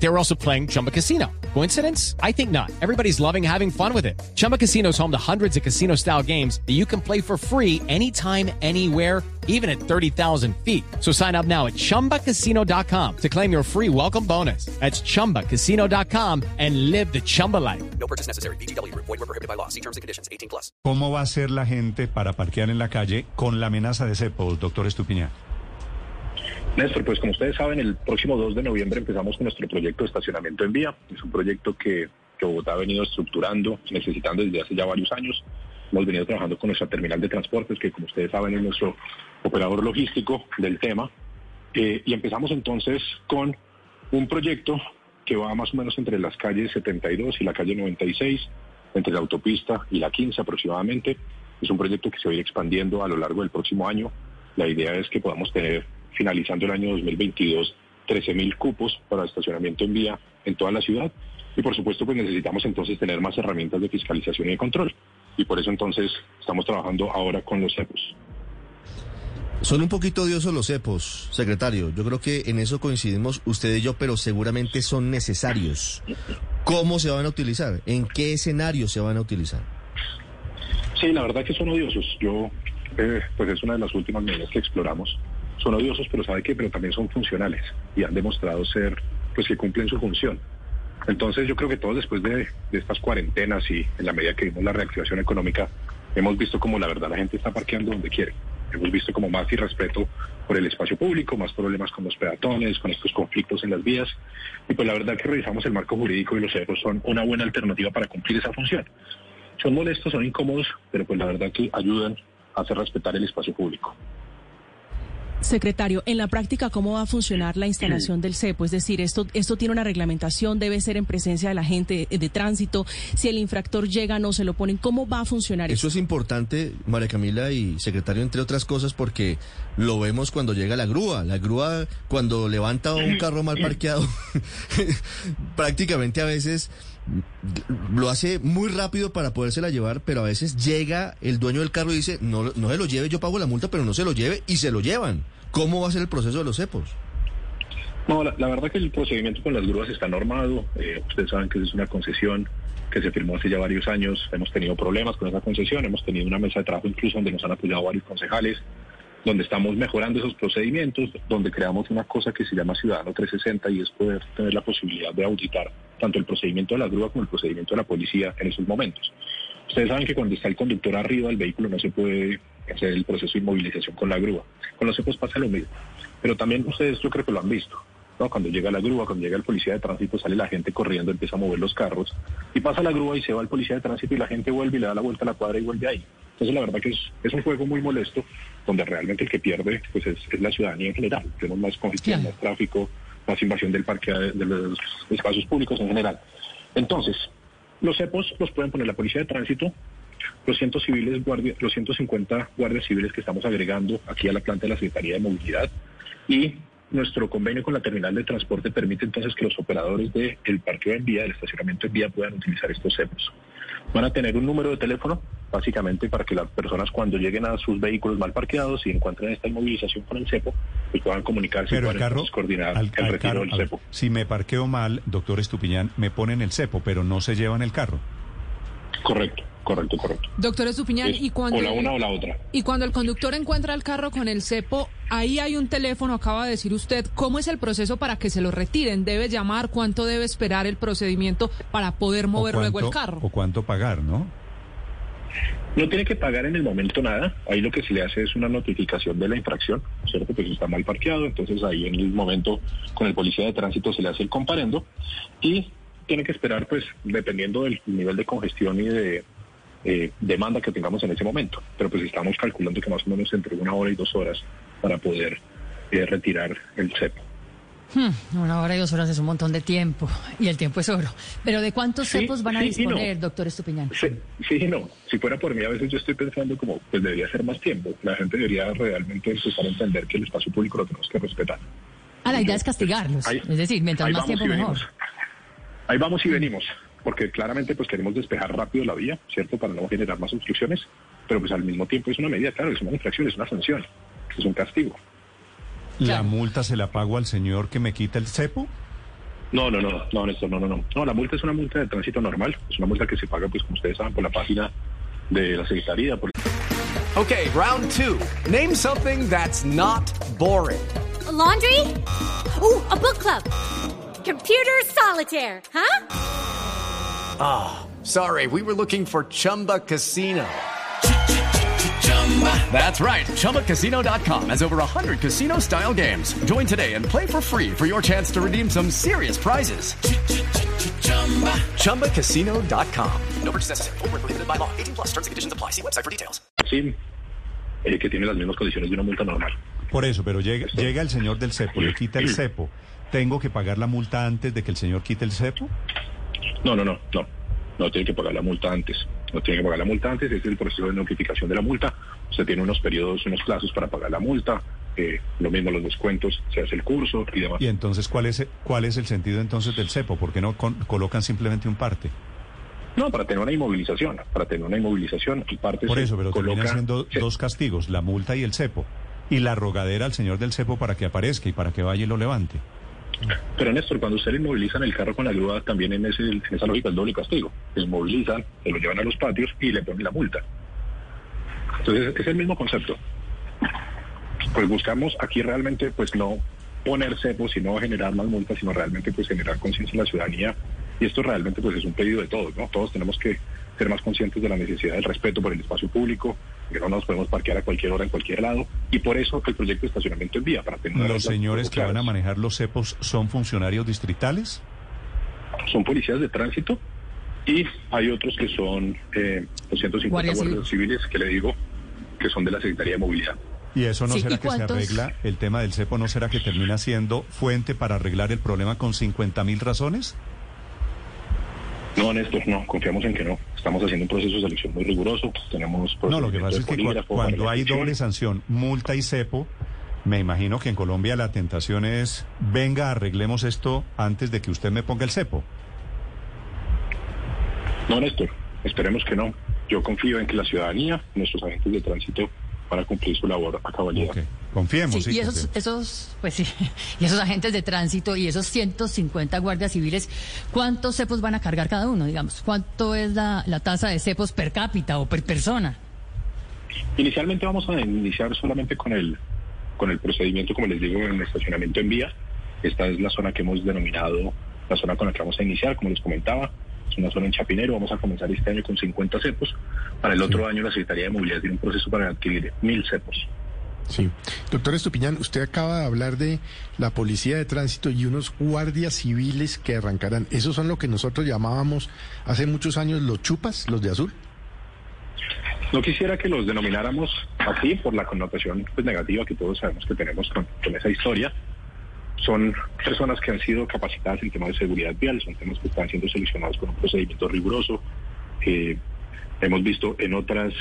They were also playing Chumba Casino. Coincidence? I think not. Everybody's loving having fun with it. Chumba Casino is home to hundreds of casino style games that you can play for free anytime, anywhere, even at 30,000 feet. So sign up now at chumbacasino.com to claim your free welcome bonus. That's chumbacasino.com and live the Chumba life. No purchase necessary. BGW. Void were prohibited by law. See terms and conditions. 18 plus. ¿Cómo va a ser la gente para parquear en la calle con la amenaza de cepos, doctor Estupiñán? Néstor, pues como ustedes saben, el próximo 2 de noviembre empezamos con nuestro proyecto de estacionamiento en vía. Es un proyecto que, que Bogotá ha venido estructurando, necesitando desde hace ya varios años. Hemos venido trabajando con nuestra terminal de transportes, que como ustedes saben es nuestro operador logístico del tema. Eh, y empezamos entonces con un proyecto que va más o menos entre las calles 72 y la calle 96, entre la autopista y la 15 aproximadamente. Es un proyecto que se va a ir expandiendo a lo largo del próximo año. La idea es que podamos tener, finalizando el año 2022, 13.000 cupos para estacionamiento en vía en toda la ciudad. Y por supuesto, pues necesitamos entonces tener más herramientas de fiscalización y de control. Y por eso entonces estamos trabajando ahora con los CEPOS. Son un poquito odiosos los cepos, secretario. Yo creo que en eso coincidimos usted y yo, pero seguramente son necesarios. ¿Cómo se van a utilizar? ¿En qué escenario se van a utilizar? Sí, la verdad que son odiosos. Yo, eh, pues es una de las últimas medidas que exploramos. Son odiosos, pero sabe que, pero también son funcionales y han demostrado ser, pues que cumplen su función. Entonces yo creo que todos después de, estas cuarentenas y en la medida que vimos la reactivación económica, hemos visto como la verdad la gente está parqueando donde quiere. Hemos visto como más irrespeto por el espacio público, más problemas con los peatones, con estos conflictos en las vías. Y pues la verdad que revisamos el marco jurídico y los cerros son una buena alternativa para cumplir esa función. Son molestos, son incómodos, pero pues la verdad que ayudan a hacer respetar el espacio público. Secretario, en la práctica, ¿cómo va a funcionar la instalación del CEPO? Es decir, esto, esto tiene una reglamentación, debe ser en presencia de la gente de, tránsito. Si el infractor llega, no se lo ponen. ¿Cómo va a funcionar eso? Eso es importante, María Camila y secretario, entre otras cosas, porque lo vemos cuando llega la grúa. La grúa, cuando levanta un carro mal parqueado, prácticamente a veces lo hace muy rápido para podérsela llevar, pero a veces llega el dueño del carro y dice, no, no se lo lleve, yo pago la multa, pero no se lo lleve, y se lo llevan. ¿Cómo va a ser el proceso de los cepos? No, la, la verdad que el procedimiento con las grúas está normado. Eh, ustedes saben que es una concesión que se firmó hace ya varios años. Hemos tenido problemas con esa concesión, hemos tenido una mesa de trabajo incluso donde nos han apoyado varios concejales, donde estamos mejorando esos procedimientos, donde creamos una cosa que se llama Ciudadano 360 y es poder tener la posibilidad de auditar tanto el procedimiento de la grúa como el procedimiento de la policía en esos momentos. Ustedes saben que cuando está el conductor arriba del vehículo no se puede hacer el proceso de inmovilización con la grúa. Con los cepos pasa lo mismo. Pero también ustedes yo creo que lo han visto. ¿no? Cuando llega la grúa, cuando llega el policía de tránsito, sale la gente corriendo, empieza a mover los carros y pasa la grúa y se va el policía de tránsito y la gente vuelve y le da la vuelta a la cuadra y vuelve ahí. Entonces la verdad que es, es un juego muy molesto donde realmente el que pierde pues es, es la ciudadanía en general. Tenemos más congestión, más tráfico, más invasión del parque de, de los espacios públicos en general. Entonces, los cepos los pueden poner la policía de tránsito, los, cientos civiles guardia, los 150 guardias civiles que estamos agregando aquí a la planta de la Secretaría de Movilidad y nuestro convenio con la terminal de transporte permite entonces que los operadores del parqueo en vía, del estacionamiento en vía, puedan utilizar estos cepos. Van a tener un número de teléfono, básicamente para que las personas cuando lleguen a sus vehículos mal parqueados y encuentren esta inmovilización con el cepo, pues puedan comunicarse Pero el carro, coordinar al, el al retiro carro, del ver, cepo. si me parqueo mal, doctor Estupiñán, me ponen el cepo, pero no se llevan el carro. Correcto, correcto, correcto. Doctor Estupiñán, Es y cuando, o la una o la otra. y cuando el conductor encuentra el carro con el cepo, ahí hay un teléfono, acaba de decir usted, ¿cómo es el proceso para que se lo retiren? ¿Debe llamar? ¿Cuánto debe esperar el procedimiento para poder mover luego el carro? O cuánto pagar, ¿no? No tiene que pagar en el momento nada. Ahí lo que se le hace es una notificación de la infracción, ¿cierto? Pues está mal parqueado. Entonces ahí en el momento con el policía de tránsito se le hace el comparendo y tiene que esperar, pues, dependiendo del nivel de congestión y de eh, demanda que tengamos en ese momento. Pero pues estamos calculando que más o menos entre una hora y dos horas para poder eh, retirar el cepo. Hmm, una hora y dos horas es un montón de tiempo y el tiempo es oro. Pero ¿de cuántos Sí, cepos van a sí y no. disponer, doctor Estupiñán? Sí, sí, no. Si fuera por mí, a veces yo estoy pensando como, pues debería ser más tiempo. La gente debería realmente empezar a entender que el espacio público lo tenemos que respetar. Ah, la idea es castigarlos. Ahí- es decir, mientras más tiempo mejor. venimos. Ahí vamos y venimos. Porque claramente pues queremos despejar rápido la vía, ¿cierto? Para no generar más obstrucciones, pero pues al mismo tiempo es una medida, claro, es una infracción, es una sanción, es un castigo. ¿La multa se la pago al señor que me quita el cepo? No, no, no, no, Néstor, no, no, no. No, la multa es una multa de tránsito normal, es una multa que se paga, pues como ustedes saben, por la página de la Secretaría. Por... Okay, round two. Name something that's not boring. A laundry? Ooh, a book club. Computer solitaire, huh? Sorry, we were looking for Chumba Casino. That's right. ChumbaCasino.com has over 100 casino style games. Join today and play for free for your chance to redeem some serious prizes. ChumbaCasino.com. No purchase necessary. Void where prohibited by law. 18 plus terms and conditions apply. See website for details. Sí, eh, que tiene las mismas condiciones de una multa normal. Por eso, pero llega, llega el señor del cepo, le quita el cepo. ¿Tengo que pagar la multa antes de que el señor quite el cepo? No, no, no, no. No tiene que pagar la multa antes. No tiene que pagar la multa antes. Es el proceso de notificación de la multa. Usted tiene unos periodos, unos plazos para pagar la multa. Eh, lo mismo los descuentos, se hace el curso y demás. Y entonces, ¿cuál es, cuál es el sentido entonces del cepo? ¿Por qué no con- colocan simplemente un parte? No, para tener una inmovilización. Para tener una inmovilización, el parte Por eso, pero coloca- terminan siendo dos castigos, la multa y el cepo. Y la rogadera al señor del cepo para que aparezca y para que vaya y lo levante. Pero Néstor, cuando usted le inmovilizan el carro con la grúa, también en, ese, en esa lógica es doble castigo. Le inmovilizan, se lo llevan a los patios y le ponen la multa. Entonces, es el mismo concepto. Pues buscamos aquí realmente, pues no poner cepos, sino generar más multas, sino realmente pues generar conciencia en la ciudadanía. Y esto realmente pues es un pedido de todos, ¿no? Todos tenemos que ser más conscientes de la necesidad del respeto por el espacio público, que no nos podemos parquear a cualquier hora en cualquier lado. Y por eso el proyecto de estacionamiento en vía, para tener ¿Los señores que van a manejar los cepos son funcionarios distritales? son policías de tránsito y hay otros que son eh, 250 Guardia guardias civiles que le digo que son de la Secretaría de Movilidad. ¿Y eso no Sí, será ¿y que se arregla, el tema del cepo no será que termina siendo fuente para arreglar el problema con 50 mil razones? No, Néstor, no, confiamos en que no. Estamos haciendo un proceso de selección muy riguroso. Tenemos No, lo que pasa es que cuando hay doble sanción, multa y cepo, me imagino que en Colombia la tentación es, venga, arreglemos esto antes de que usted me ponga el cepo. No, Néstor, esperemos que no. Yo confío en que la ciudadanía, nuestros agentes de tránsito, van a cumplir su labor a cabalidad. Ok, confiemos. Sí, sí, y esos, confiemos. esos, pues sí, y esos agentes de tránsito y esos 150 guardias civiles, ¿cuántos cepos van a cargar cada uno, digamos? ¿Cuánto es la, la tasa de cepos per cápita o per persona? Inicialmente vamos a iniciar solamente con el, con el procedimiento, como les digo, en el estacionamiento en vía. Esta es la zona que hemos denominado la zona con la que vamos a iniciar, como les comentaba. Una zona en Chapinero. Vamos a comenzar este año con 50 cepos. Para el otro año la Secretaría de Movilidad tiene un proceso para adquirir mil cepos. Sí. Doctor Estupiñán, usted acaba de hablar de la policía de tránsito y unos guardias civiles que arrancarán. ¿Esos son lo que nosotros llamábamos hace muchos años los chupas, los de azul? No quisiera que los denomináramos así por la connotación pues, negativa que todos sabemos que tenemos con, con esa historia. Son personas que han sido capacitadas en temas de seguridad vial, son temas que están siendo seleccionados con un procedimiento riguroso. Eh, hemos visto en otras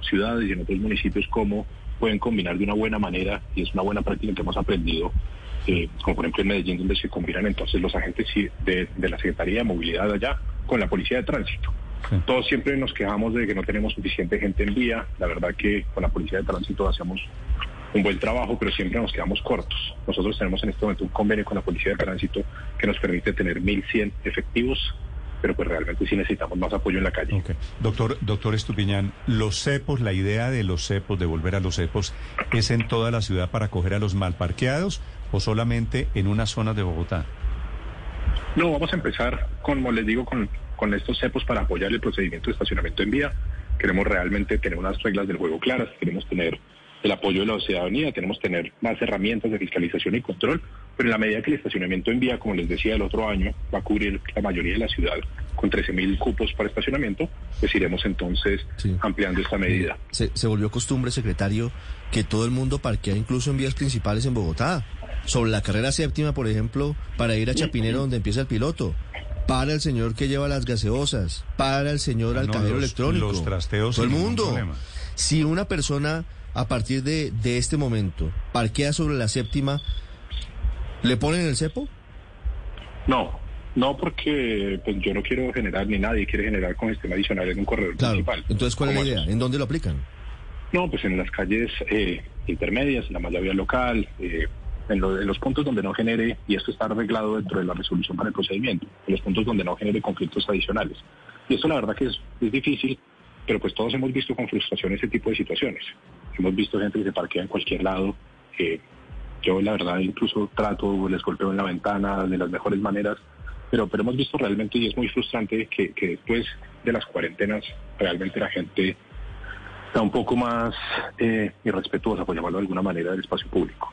ciudades y en otros municipios cómo pueden combinar de una buena manera y es una buena práctica que hemos aprendido, eh, como por ejemplo en Medellín, donde se combinan entonces los agentes de, de la Secretaría de Movilidad allá con la Policía de Tránsito. Sí. Todos siempre nos quejamos de que no tenemos suficiente gente en vía. La verdad que con la Policía de Tránsito hacemos un buen trabajo, pero siempre nos quedamos cortos. Nosotros tenemos en este momento un convenio con la Policía de Tránsito que nos permite tener 1.100 efectivos, pero pues realmente sí necesitamos más apoyo en la calle. Doctor, doctor Estupiñán, los cepos, la idea de los cepos, de volver a los cepos, ¿es en toda la ciudad para coger a los mal parqueados o solamente en una zona de Bogotá? No, vamos a empezar, como les digo, con, con estos cepos para apoyar el procedimiento de estacionamiento en vía. Queremos realmente tener unas reglas del juego claras, queremos tener el apoyo de la ciudadanía, queremos tener más herramientas de fiscalización y control, pero en la medida que el estacionamiento en vía, como les decía, el otro año va a cubrir la mayoría de la ciudad con 13.000 cupos para estacionamiento, pues iremos entonces Sí. ampliando esta medida. Se, se volvió costumbre, secretario, que todo el mundo parquea incluso en vías principales en Bogotá. Sobre la carrera séptima, por ejemplo, para ir a Chapinero donde empieza el piloto. Para el señor que lleva las gaseosas. Para el señor Ah, al no, cajero electrónico. los trasteos Todo el mundo. Si una persona a partir de, de este momento parquea sobre la séptima, ¿le ponen el cepo? No, No, porque pues, yo no quiero generar, ni nadie quiere generar congestión adicional en un corredor Claro. principal. Entonces, ¿cuál es la idea? ¿En dónde lo aplican? No, pues en las calles eh, intermedias, en la malla vía local, eh, en, lo- en los puntos donde no genere, y esto está arreglado dentro de la resolución para el procedimiento, en los puntos donde no genere conflictos adicionales. Y esto la verdad que es, es difícil, pero pues todos hemos visto con frustración ese tipo de situaciones. Hemos visto gente que se parquea en cualquier lado. eh, yo la verdad incluso trato, les golpeo en la ventana de las mejores maneras, pero, pero hemos visto realmente y es muy frustrante que, que después de las cuarentenas realmente la gente está un poco más eh, irrespetuosa, por llamarlo de alguna manera, del espacio público.